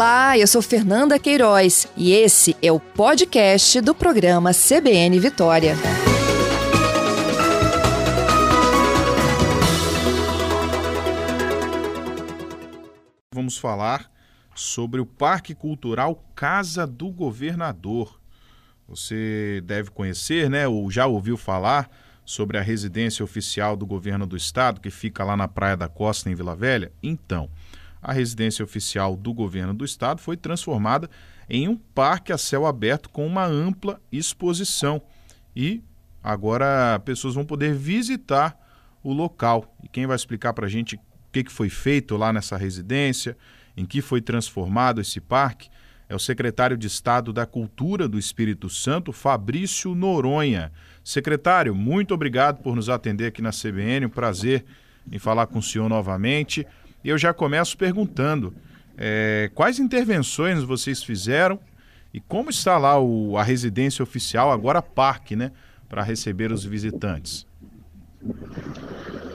Olá, eu sou Fernanda Queiroz e esse é o podcast do programa CBN Vitória. Vamos falar sobre o Parque Cultural Casa do Governador. Você deve conhecer, né, ou já ouviu falar sobre a residência oficial do governo do estado, que fica lá na Praia da Costa, em Vila Velha? Então, a residência oficial do governo do estado foi transformada em um parque a céu aberto com uma ampla exposição. E agora pessoas vão poder visitar o local. E quem vai explicar para a gente o que, foi feito lá nessa residência, em que foi transformado esse parque, é o secretário de Estado da Cultura do Espírito Santo, Fabrício Noronha. Secretário, muito obrigado por nos atender aqui na CBN. Um prazer em falar com o senhor novamente. E eu já começo perguntando: é, quais intervenções vocês fizeram e como está lá o, a residência oficial, agora parque, né, para receber os visitantes?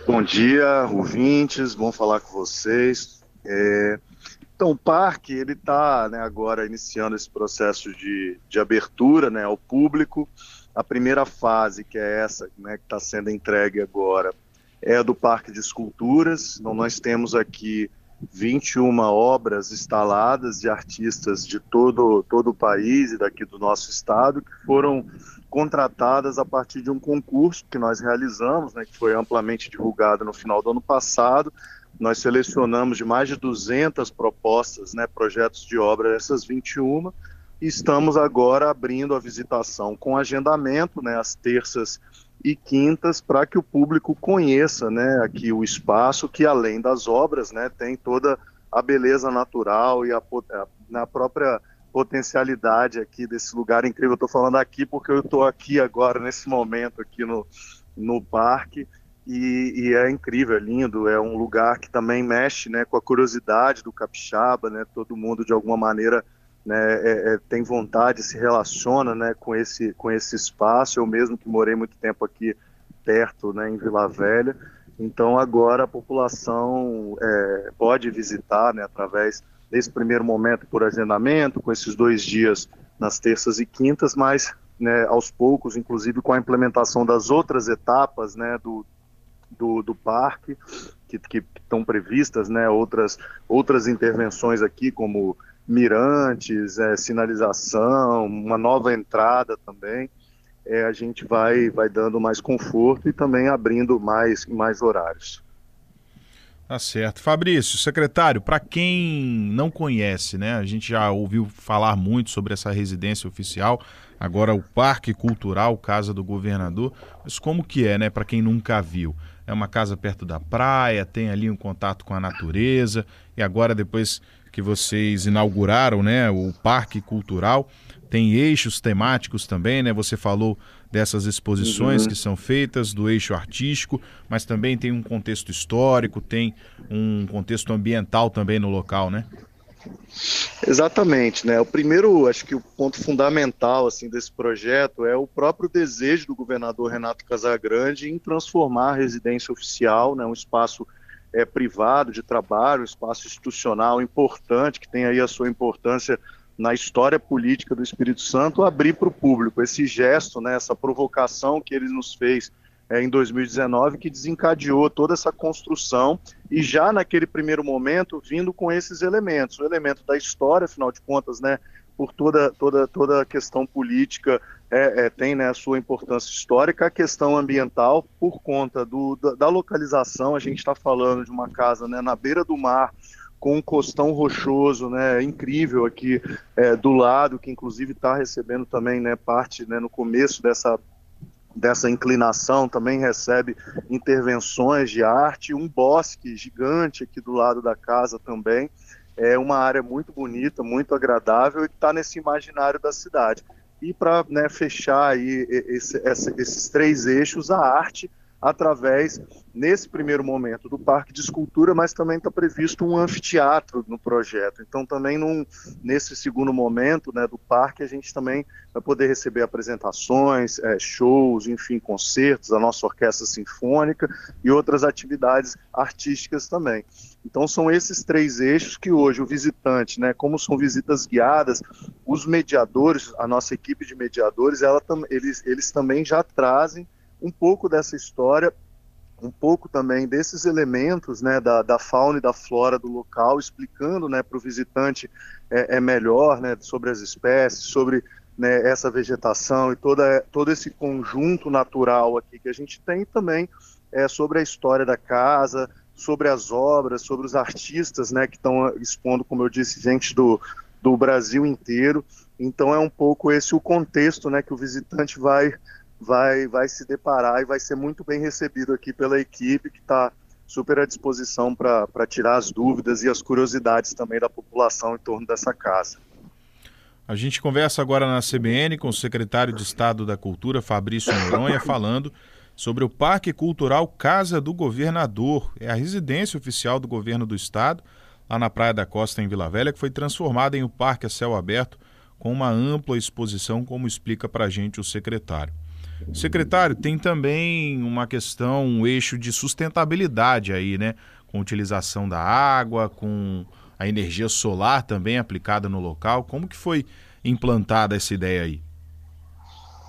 Bom dia, ouvintes, bom falar com vocês. É, então, o parque ele está né, agora iniciando esse processo de, de abertura né, ao público. A primeira fase, que é essa, né, que está sendo entregue agora, é do Parque de Esculturas. Então, nós temos aqui 21 obras instaladas de artistas de todo, todo o país e daqui do nosso estado, que foram contratadas a partir de um concurso que nós realizamos, né, que foi amplamente divulgado no final do ano passado. Nós selecionamos de mais de 200 propostas, né, projetos de obra dessas 21, e estamos agora abrindo a visitação com agendamento, né, às terças e quintas para que o público conheça, né, aqui o espaço que além das obras, né, tem toda a beleza natural e a, na própria potencialidade aqui desse lugar incrível. Estou falando aqui porque eu estou aqui agora nesse momento aqui no no parque e, e, é incrível, é lindo. É um lugar que também mexe, né, com a curiosidade do capixaba, né. Todo mundo de alguma maneira né, é, é, tem vontade, se relaciona né, com, esse, com esse espaço. Eu mesmo que morei muito tempo aqui perto, né, em Vila Velha. Então agora a população é, pode visitar, né, através desse primeiro momento por agendamento, com esses dois dias nas terças e quintas, mas né, aos poucos, inclusive com a implementação das outras etapas né, do, do, do parque, que, estão previstas, né, outras, outras intervenções aqui, como mirantes, é, sinalização, uma nova entrada também, é, a gente vai, vai dando mais conforto e também abrindo mais, mais horários. Tá certo. Fabrício, secretário, para quem não conhece, né? A gente já ouviu falar muito sobre essa residência oficial, agora o Parque Cultural Casa do Governador, mas como que é, né, para quem nunca viu? É uma casa perto da praia, tem ali um contato com a natureza, e agora depois que vocês inauguraram, né, o Parque Cultural. Tem eixos temáticos também, né? Você falou dessas exposições uhum. que são feitas, do eixo artístico, mas também tem um contexto histórico, tem um contexto ambiental também no local, né? Exatamente, né? O primeiro, acho que o ponto fundamental assim desse projeto é o próprio desejo do governador Renato Casagrande em transformar a residência oficial, né, um espaço é, privado de trabalho, um espaço institucional importante, que tem aí a sua importância na história política do Espírito Santo, abrir para o público. Esse gesto, né, essa provocação que ele nos fez é, em 2019, que desencadeou toda essa construção e já naquele primeiro momento vindo com esses elementos, o elemento da história, afinal de contas, né, por toda, toda, toda a questão política é, é, tem né, a sua importância histórica, a questão ambiental, por conta do, da, da localização, a gente está falando de uma casa né, na beira do mar, com um costão rochoso, né, incrível aqui é, do lado, que inclusive está recebendo também, né, parte, né, no começo dessa dessa inclinação também recebe intervenções de arte, um bosque gigante aqui do lado da casa também, é uma área muito bonita, muito agradável e está nesse imaginário da cidade. E para né, fechar aí esse, esse, esses três eixos, a arte, através, nesse primeiro momento, do Parque de Escultura, mas também está previsto um anfiteatro no projeto. Então, também num, nesse segundo momento né, do parque, a gente também vai poder receber apresentações, é, shows, enfim, concertos, a nossa orquestra sinfônica e outras atividades artísticas também. Então, são esses três eixos que hoje o visitante, né, como são visitas guiadas, os mediadores, a nossa equipe de mediadores, ela, eles, eles também já trazem um pouco dessa história, um pouco também desses elementos né, da, da fauna e da flora do local, explicando né, para o visitante é, é, melhor né, sobre as espécies, sobre né, essa vegetação e toda, todo esse conjunto natural aqui que a gente tem, também é, sobre a história da casa, sobre as obras, sobre os artistas né, que estão expondo, como eu disse, gente do, do Brasil inteiro. Então é um pouco esse o contexto né, que o visitante vai vai, vai se deparar e vai ser muito bem recebido aqui pela equipe que está super à disposição para tirar as dúvidas e as curiosidades também da população em torno dessa casa. A gente conversa agora na CBN com o secretário de Estado da Cultura, Fabrício Noronha, falando sobre o Parque Cultural Casa do Governador. É a residência oficial do governo do estado, lá na Praia da Costa, em Vila Velha, que foi transformada em um parque a céu aberto com uma ampla exposição, como explica para a gente o secretário. Secretário, tem também uma questão, um eixo de sustentabilidade aí, né? Com utilização da água, com a energia solar também aplicada no local. Como que foi implantada essa ideia aí?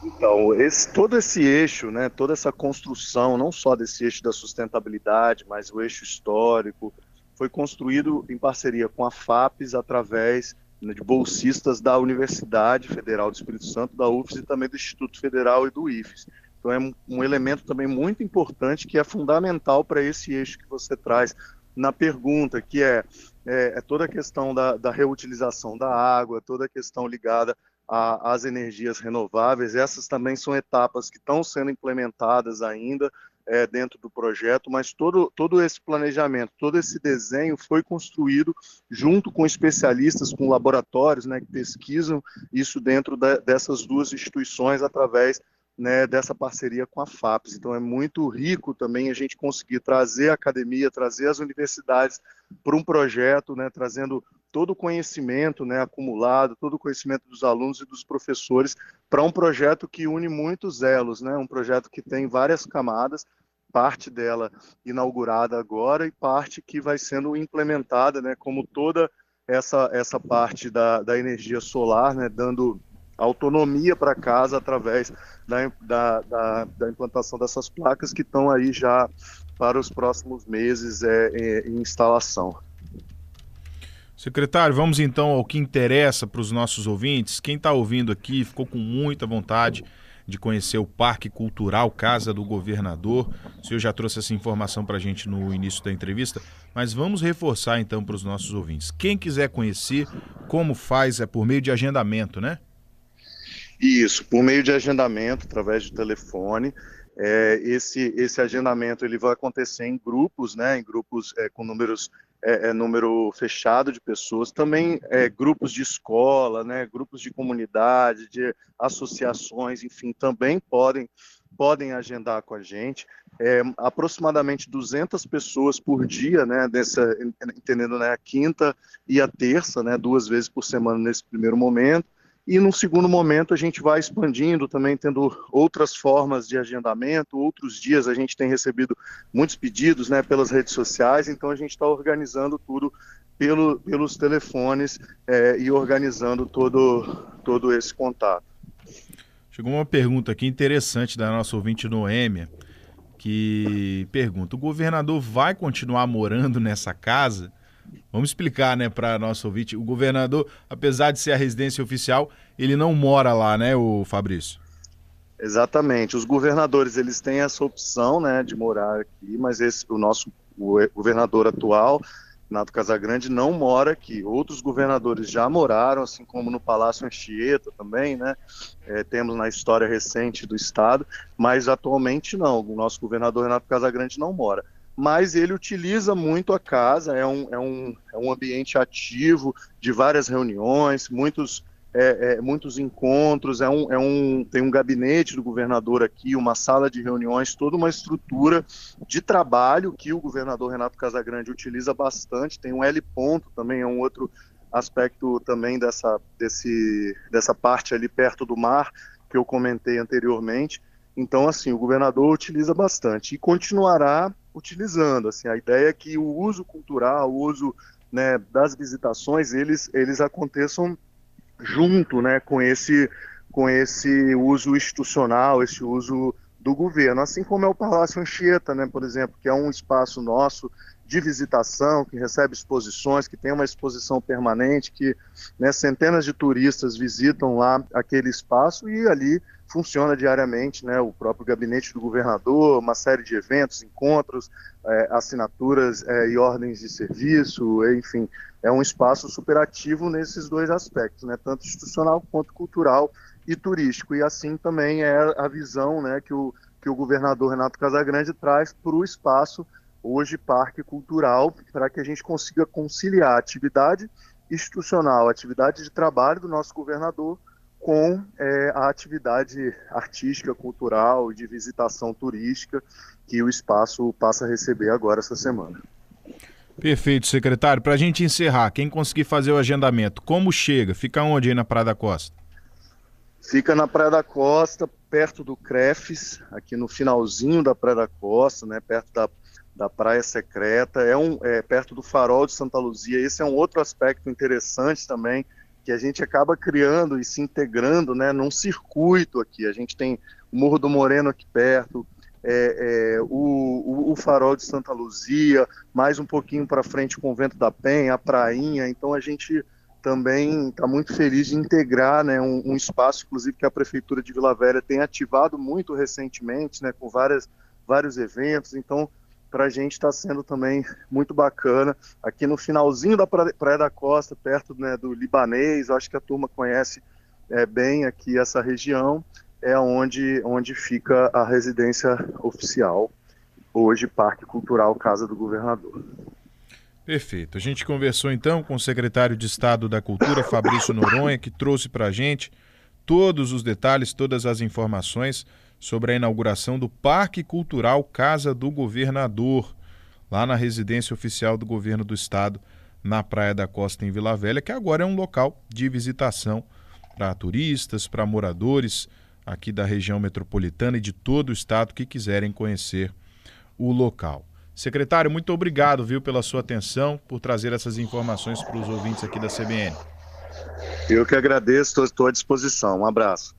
Então, esse, todo esse eixo, né, toda essa construção, não só desse eixo da sustentabilidade, mas o eixo histórico, foi construído em parceria com a FAPES através de bolsistas da Universidade Federal do Espírito Santo, da UFES e também do Instituto Federal e do IFES. Então é um elemento também muito importante que é fundamental para esse eixo que você traz na pergunta, que é, é, é toda a questão da, da, reutilização da água, toda a questão ligada às energias renováveis. Essas também são etapas que estão sendo implementadas ainda é, dentro do projeto, mas todo, todo esse planejamento, todo esse desenho foi construído junto com especialistas, com laboratórios né, que pesquisam isso dentro da, dessas duas instituições através né, dessa parceria com a FAPES. Então é muito rico também a gente conseguir trazer a academia, trazer as universidades para um projeto, né, trazendo todo o conhecimento né, acumulado, todo o conhecimento dos alunos e dos professores para um projeto que une muitos elos, né, um projeto que tem várias camadas, parte dela inaugurada agora e parte que vai sendo implementada, né, como toda essa, essa parte da, da energia solar, né, dando autonomia para casa através da, da, da, da, implantação dessas placas que estão aí já para os próximos meses é, é em instalação. Secretário, vamos então ao que interessa para os nossos ouvintes. Quem está ouvindo aqui ficou com muita vontade de conhecer o Parque Cultural Casa do Governador. O senhor já trouxe essa informação para a gente no início da entrevista, mas vamos reforçar então para os nossos ouvintes. Quem quiser conhecer, como faz? É por meio de agendamento, né? Isso, por meio de agendamento, através de telefone. É, esse, esse agendamento ele vai acontecer em grupos, né, em grupos é, com números é, é, número fechado de pessoas, também é, grupos de escola, né, grupos de comunidade, de associações, enfim, também podem podem agendar com a gente. É, aproximadamente 200 pessoas por dia, né, dessa, entendendo né, a quinta e a terça, né, duas vezes por semana nesse primeiro momento. E num segundo momento a gente vai expandindo, também tendo outras formas de agendamento, outros dias a gente tem recebido muitos pedidos né, pelas redes sociais, então a gente está organizando tudo pelo, pelos telefones é, e organizando todo, todo esse contato. Chegou uma pergunta aqui interessante da nossa ouvinte Noêmia, que pergunta: o governador vai continuar morando nessa casa? Vamos explicar, né, para nosso ouvinte. O governador, apesar de ser a residência oficial, ele não mora lá, né, o Fabrício? Exatamente. Os governadores, eles têm essa opção, né, de morar aqui, mas esse, o nosso o governador atual, Nato Casagrande, não mora aqui. Outros governadores já moraram, assim como no Palácio Anchieta também, né, é, temos na história recente do estado, mas atualmente não. O nosso governador Renato Casagrande não mora mas ele utiliza muito a casa, é um, é um, é um ambiente ativo de várias reuniões, muitos é, é, muitos encontros, é um, é um, tem um gabinete do governador aqui, uma sala de reuniões, toda uma estrutura de trabalho que o governador Renato Casagrande utiliza bastante. Tem um L ponto também, é um outro aspecto também dessa, desse, dessa parte ali perto do mar que eu comentei anteriormente. Então, assim, o governador utiliza bastante e continuará utilizando. Assim, a ideia é que o uso cultural, o uso né, das visitações, eles, eles aconteçam junto né, com, esse, com esse uso institucional, esse uso do governo, assim como é o Palácio Anchieta, né, por exemplo, que é um espaço nosso de visitação, que recebe exposições, que tem uma exposição permanente, que né, centenas de turistas visitam lá aquele espaço e ali funciona diariamente né, o próprio gabinete do governador, uma série de eventos, encontros, é, assinaturas é, e ordens de serviço, enfim, é um espaço superativo nesses dois aspectos, né, tanto institucional quanto cultural e turístico. E assim também é a visão né, que, o, que o governador Renato Casagrande traz para o espaço hoje parque cultural, para que a gente consiga conciliar a atividade institucional, a atividade de trabalho do nosso governador com é, a atividade artística, cultural e de visitação turística que o espaço passa a receber agora essa semana. Perfeito, secretário. Para a gente encerrar, quem conseguir fazer o agendamento, como chega? Fica onde aí na Praia da Costa? Fica na Praia da Costa, perto do Crefes, aqui no finalzinho da Praia da Costa, né, perto da da Praia Secreta, é, um, é perto do Farol de Santa Luzia. Esse é um outro aspecto interessante também, que a gente acaba criando e se integrando né, num circuito aqui. A gente tem o Morro do Moreno aqui perto, é, é, o, o, o, Farol de Santa Luzia, mais um pouquinho para frente o Convento da Penha, a Prainha. Então a gente também está muito feliz de integrar né, um, um, espaço, inclusive, que a Prefeitura de Vila Velha tem ativado muito recentemente, né, com várias, vários eventos. Então, para a gente está sendo também muito bacana. Aqui no finalzinho da Praia da Costa, perto né, do Libanês, acho que a turma conhece é, bem aqui essa região, é onde, onde fica a residência oficial, hoje Parque Cultural Casa do Governador. Perfeito. A gente conversou então com o secretário de Estado da Cultura, Fabrício Noronha, que trouxe para a gente todos os detalhes, todas as informações sobre a inauguração do Parque Cultural Casa do Governador, lá na residência oficial do governo do estado, na Praia da Costa, em Vila Velha, que agora é um local de visitação para turistas, para moradores aqui da região metropolitana e de todo o estado que quiserem conhecer o local. Secretário, muito obrigado, viu, pela sua atenção, por trazer essas informações para os ouvintes aqui da CBN. Eu que agradeço, estou à disposição. Um abraço.